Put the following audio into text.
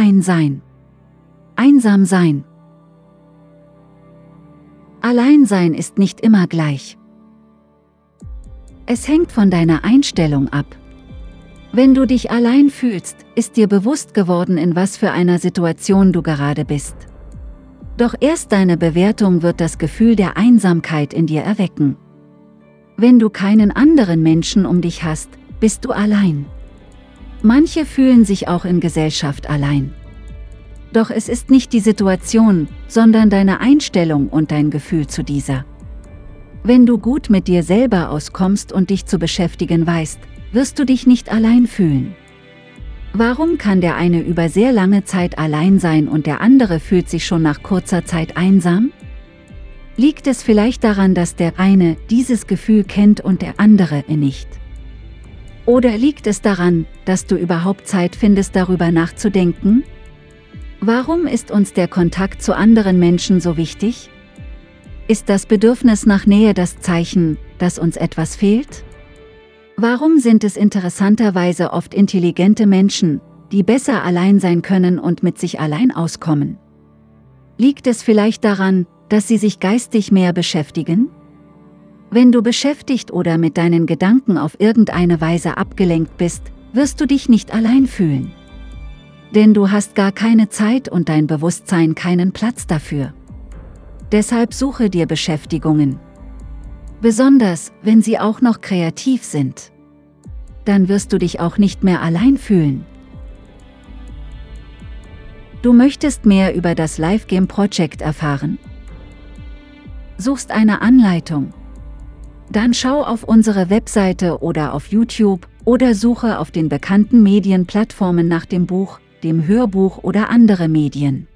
Allein sein. Einsam sein. Alleinsein ist nicht immer gleich. Es hängt von deiner Einstellung ab. Wenn du dich allein fühlst, ist dir bewusst geworden, in was für einer Situation du gerade bist. Doch erst deine Bewertung wird das Gefühl der Einsamkeit in dir erwecken. Wenn du keinen anderen Menschen um dich hast, bist du allein. Manche fühlen sich auch in Gesellschaft allein. Doch es ist nicht die Situation, sondern deine Einstellung und dein Gefühl zu dieser. Wenn du gut mit dir selber auskommst und dich zu beschäftigen weißt, wirst du dich nicht allein fühlen. Warum kann der eine über sehr lange Zeit allein sein und der andere fühlt sich schon nach kurzer Zeit einsam? Liegt es vielleicht daran, dass der eine dieses Gefühl kennt und der andere nicht? Oder liegt es daran, dass du überhaupt Zeit findest, darüber nachzudenken? Warum ist uns der Kontakt zu anderen Menschen so wichtig? Ist das Bedürfnis nach Nähe das Zeichen, dass uns etwas fehlt? Warum sind es interessanterweise oft intelligente Menschen, die besser allein sein können und mit sich allein auskommen? Liegt es vielleicht daran, dass sie sich geistig mehr beschäftigen? Wenn du beschäftigt oder mit deinen Gedanken auf irgendeine Weise abgelenkt bist, wirst du dich nicht allein fühlen denn du hast gar keine Zeit und dein Bewusstsein keinen Platz dafür. Deshalb suche dir Beschäftigungen. Besonders, wenn sie auch noch kreativ sind. Dann wirst du dich auch nicht mehr allein fühlen. Du möchtest mehr über das Live Game Project erfahren? Suchst eine Anleitung? Dann schau auf unsere Webseite oder auf YouTube oder suche auf den bekannten Medienplattformen nach dem Buch dem Hörbuch oder andere Medien.